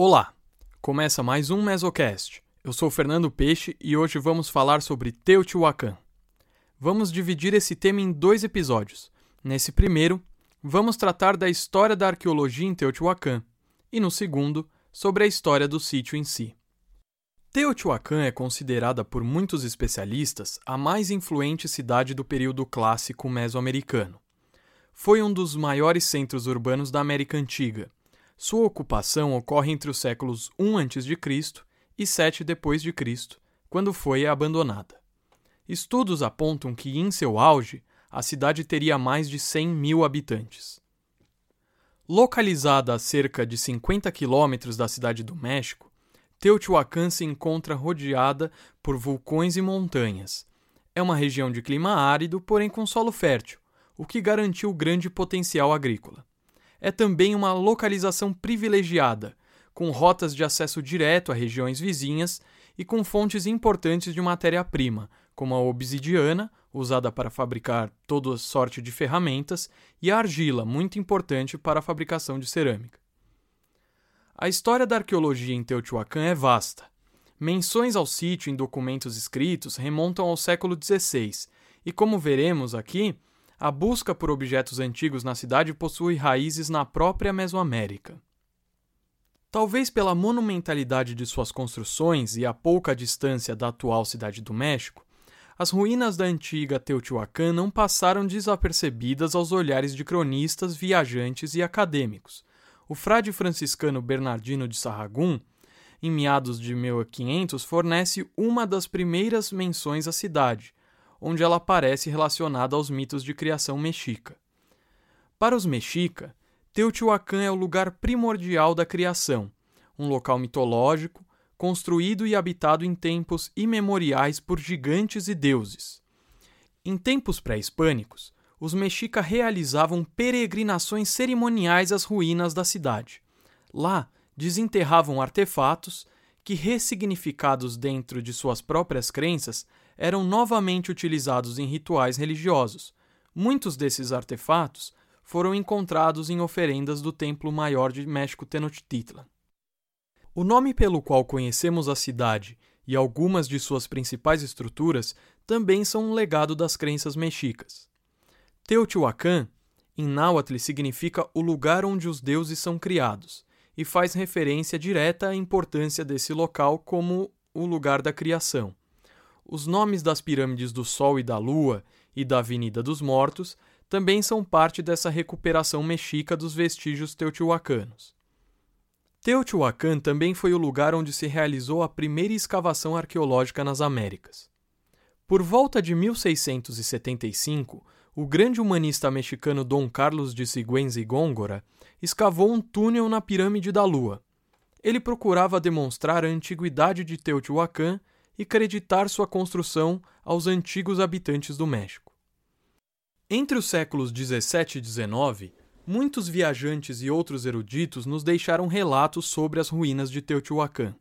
Olá! Começa mais um Mesocast. Eu sou Fernando Peixe e hoje vamos falar sobre Teotihuacan. Vamos dividir esse tema em dois episódios. Nesse primeiro, vamos tratar da história da arqueologia em Teotihuacan, e no segundo, sobre a história do sítio em si. Teotihuacan é considerada por muitos especialistas a mais influente cidade do período clássico mesoamericano. Foi um dos maiores centros urbanos da América Antiga. Sua ocupação ocorre entre os séculos I a.C. e 7 d.C., quando foi abandonada. Estudos apontam que, em seu auge, a cidade teria mais de 100 mil habitantes. Localizada a cerca de 50 quilômetros da cidade do México, Teotihuacan se encontra rodeada por vulcões e montanhas. É uma região de clima árido, porém com solo fértil, o que garantiu grande potencial agrícola. É também uma localização privilegiada, com rotas de acesso direto a regiões vizinhas e com fontes importantes de matéria-prima, como a obsidiana, usada para fabricar toda sorte de ferramentas, e a argila, muito importante para a fabricação de cerâmica. A história da arqueologia em Teotihuacan é vasta. Menções ao sítio em documentos escritos remontam ao século XVI, e como veremos aqui, a busca por objetos antigos na cidade possui raízes na própria Mesoamérica. Talvez pela monumentalidade de suas construções e a pouca distância da atual cidade do México, as ruínas da antiga Teotihuacan não passaram desapercebidas aos olhares de cronistas, viajantes e acadêmicos, o frade franciscano Bernardino de Sarragum, em meados de 1500, fornece uma das primeiras menções à cidade, onde ela aparece relacionada aos mitos de criação mexica. Para os mexica, Teotihuacan é o lugar primordial da criação, um local mitológico, construído e habitado em tempos imemoriais por gigantes e deuses. Em tempos pré-hispânicos, os mexica realizavam peregrinações cerimoniais às ruínas da cidade. Lá, desenterravam artefatos que, ressignificados dentro de suas próprias crenças, eram novamente utilizados em rituais religiosos. Muitos desses artefatos foram encontrados em oferendas do Templo Maior de México Tenochtitlan. O nome pelo qual conhecemos a cidade e algumas de suas principais estruturas também são um legado das crenças mexicas. Teotihuacan, em náhuatl, significa o lugar onde os deuses são criados, e faz referência direta à importância desse local como o lugar da criação. Os nomes das pirâmides do Sol e da Lua e da Avenida dos Mortos também são parte dessa recuperação mexica dos vestígios teotihuacanos. Teotihuacan também foi o lugar onde se realizou a primeira escavação arqueológica nas Américas. Por volta de 1675, o grande humanista mexicano Dom Carlos de Sigüenza y Góngora escavou um túnel na pirâmide da Lua. Ele procurava demonstrar a antiguidade de Teotihuacan e creditar sua construção aos antigos habitantes do México. Entre os séculos 17 e 19, muitos viajantes e outros eruditos nos deixaram relatos sobre as ruínas de Teotihuacan.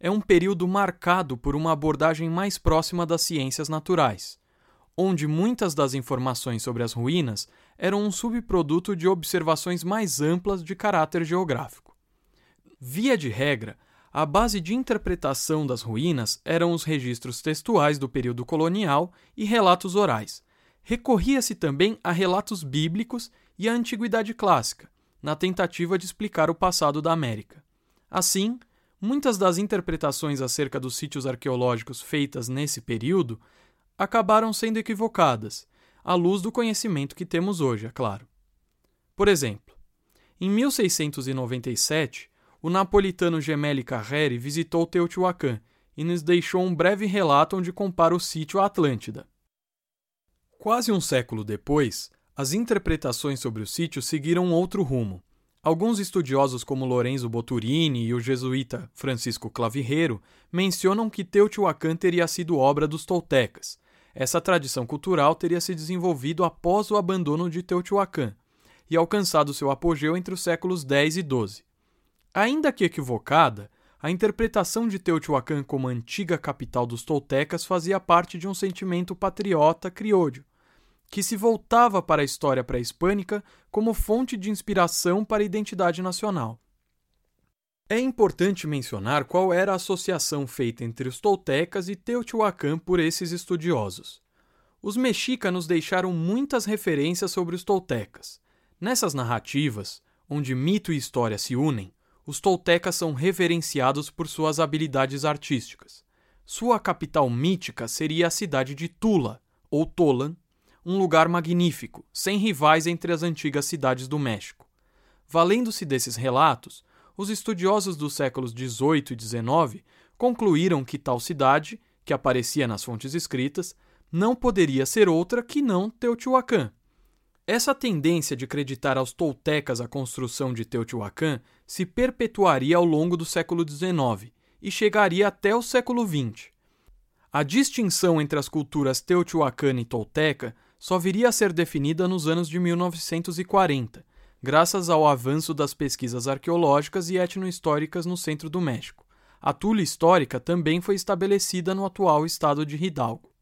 É um período marcado por uma abordagem mais próxima das ciências naturais onde muitas das informações sobre as ruínas eram um subproduto de observações mais amplas de caráter geográfico. Via de regra, a base de interpretação das ruínas eram os registros textuais do período colonial e relatos orais. Recorria-se também a relatos bíblicos e à antiguidade clássica, na tentativa de explicar o passado da América. Assim, muitas das interpretações acerca dos sítios arqueológicos feitas nesse período acabaram sendo equivocadas, à luz do conhecimento que temos hoje, é claro. Por exemplo, em 1697, o napolitano Gemelli Carreri visitou Teotihuacan e nos deixou um breve relato onde compara o sítio à Atlântida. Quase um século depois, as interpretações sobre o sítio seguiram outro rumo. Alguns estudiosos, como Lorenzo Boturini e o jesuíta Francisco Clavirreiro, mencionam que Teotihuacan teria sido obra dos toltecas, essa tradição cultural teria se desenvolvido após o abandono de Teotihuacan e alcançado seu apogeu entre os séculos X e XII. Ainda que equivocada, a interpretação de Teotihuacan como antiga capital dos toltecas fazia parte de um sentimento patriota criolho, que se voltava para a história pré-hispânica como fonte de inspiração para a identidade nacional. É importante mencionar qual era a associação feita entre os toltecas e Teotihuacan por esses estudiosos. Os mexicanos deixaram muitas referências sobre os toltecas. Nessas narrativas, onde mito e história se unem, os toltecas são reverenciados por suas habilidades artísticas. Sua capital mítica seria a cidade de Tula, ou Tolan, um lugar magnífico, sem rivais entre as antigas cidades do México. Valendo-se desses relatos, os estudiosos dos séculos XVIII e XIX concluíram que tal cidade, que aparecia nas fontes escritas, não poderia ser outra que não Teotihuacan. Essa tendência de acreditar aos toltecas a construção de Teotihuacan se perpetuaria ao longo do século XIX e chegaria até o século XX. A distinção entre as culturas Teotihuacana e Tolteca só viria a ser definida nos anos de 1940, graças ao avanço das pesquisas arqueológicas e etnohistóricas no centro do México. A Tula histórica também foi estabelecida no atual estado de Hidalgo.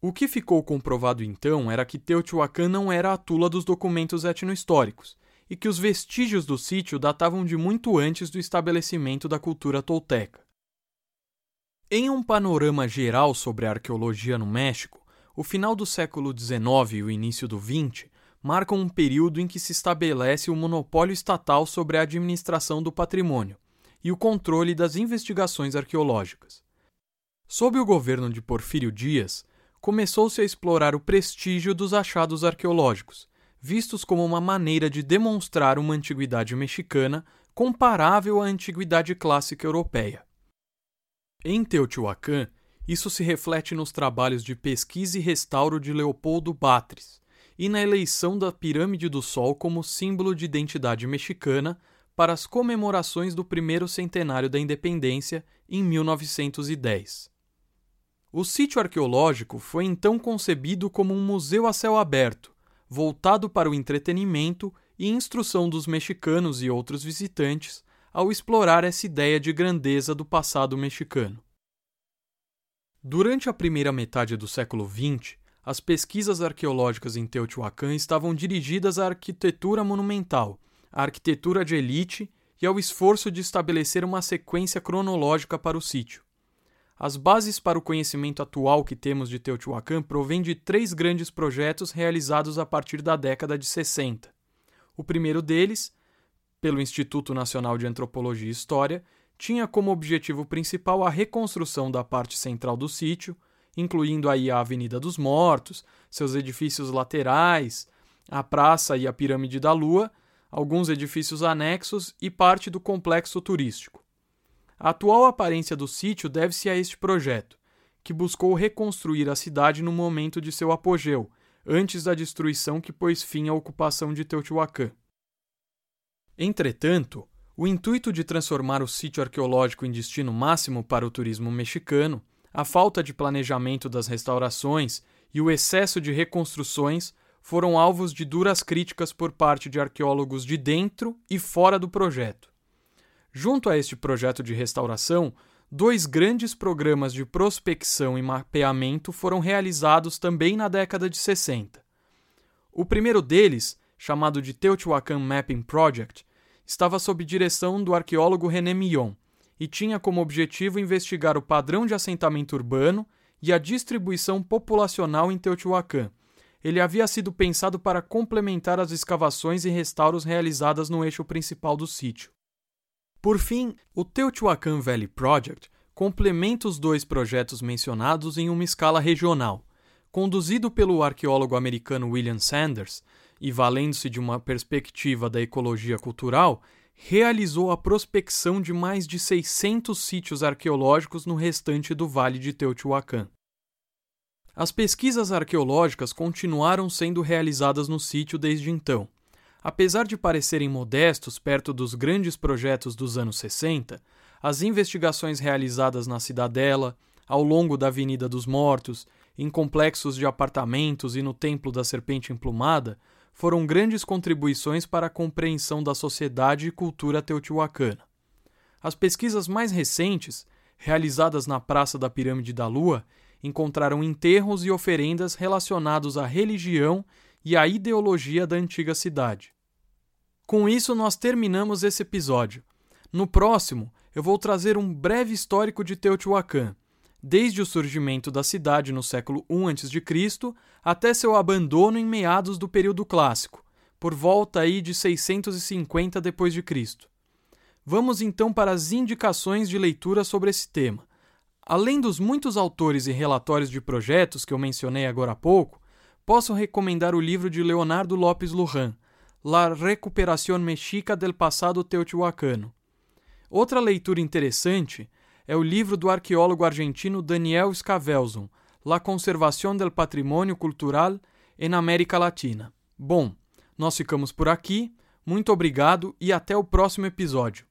O que ficou comprovado então era que Teotihuacan não era a Tula dos documentos etnohistóricos e que os vestígios do sítio datavam de muito antes do estabelecimento da cultura tolteca. Em um panorama geral sobre a arqueologia no México, o final do século XIX e o início do XX marcam um período em que se estabelece o monopólio estatal sobre a administração do patrimônio e o controle das investigações arqueológicas. Sob o governo de Porfírio Dias, começou-se a explorar o prestígio dos achados arqueológicos, vistos como uma maneira de demonstrar uma antiguidade mexicana comparável à antiguidade clássica europeia. Em Teotihuacan, isso se reflete nos trabalhos de pesquisa e restauro de Leopoldo Batres, e na eleição da Pirâmide do Sol como símbolo de identidade mexicana para as comemorações do primeiro centenário da independência em 1910. O sítio arqueológico foi então concebido como um museu a céu aberto, voltado para o entretenimento e instrução dos mexicanos e outros visitantes ao explorar essa ideia de grandeza do passado mexicano. Durante a primeira metade do século XX, as pesquisas arqueológicas em Teotihuacan estavam dirigidas à arquitetura monumental, à arquitetura de elite e ao esforço de estabelecer uma sequência cronológica para o sítio. As bases para o conhecimento atual que temos de Teotihuacan provêm de três grandes projetos realizados a partir da década de 60. O primeiro deles, pelo Instituto Nacional de Antropologia e História, tinha como objetivo principal a reconstrução da parte central do sítio, incluindo aí a Avenida dos Mortos, seus edifícios laterais, a praça e a Pirâmide da Lua, alguns edifícios anexos e parte do complexo turístico. A atual aparência do sítio deve-se a este projeto, que buscou reconstruir a cidade no momento de seu apogeu, antes da destruição que pôs fim à ocupação de Teotihuacan. Entretanto, o intuito de transformar o sítio arqueológico em destino máximo para o turismo mexicano a falta de planejamento das restaurações e o excesso de reconstruções foram alvos de duras críticas por parte de arqueólogos de dentro e fora do projeto. Junto a este projeto de restauração, dois grandes programas de prospecção e mapeamento foram realizados também na década de 60. O primeiro deles, chamado de Teotihuacan Mapping Project, estava sob direção do arqueólogo René Millon e tinha como objetivo investigar o padrão de assentamento urbano e a distribuição populacional em Teotihuacan. Ele havia sido pensado para complementar as escavações e restauros realizadas no eixo principal do sítio. Por fim, o Teotihuacan Valley Project complementa os dois projetos mencionados em uma escala regional. Conduzido pelo arqueólogo americano William Sanders e valendo-se de uma perspectiva da ecologia cultural, realizou a prospecção de mais de 600 sítios arqueológicos no restante do Vale de Teotihuacan. As pesquisas arqueológicas continuaram sendo realizadas no sítio desde então. Apesar de parecerem modestos perto dos grandes projetos dos anos 60, as investigações realizadas na cidadela, ao longo da Avenida dos Mortos, em complexos de apartamentos e no Templo da Serpente Emplumada foram grandes contribuições para a compreensão da sociedade e cultura teotihuacana. As pesquisas mais recentes, realizadas na Praça da Pirâmide da Lua, encontraram enterros e oferendas relacionados à religião e à ideologia da antiga cidade. Com isso, nós terminamos esse episódio. No próximo, eu vou trazer um breve histórico de Teotihuacan, desde o surgimento da cidade no século I a.C. até seu abandono em meados do período clássico, por volta aí de 650 d.C. Vamos então para as indicações de leitura sobre esse tema. Além dos muitos autores e relatórios de projetos que eu mencionei agora há pouco, posso recomendar o livro de Leonardo Lopes Lujan, La Recuperación Mexica del Passado Teotihuacano. Outra leitura interessante é o livro do arqueólogo argentino Daniel Scavelson, La Conservación del Patrimonio Cultural en América Latina. Bom, nós ficamos por aqui, muito obrigado e até o próximo episódio.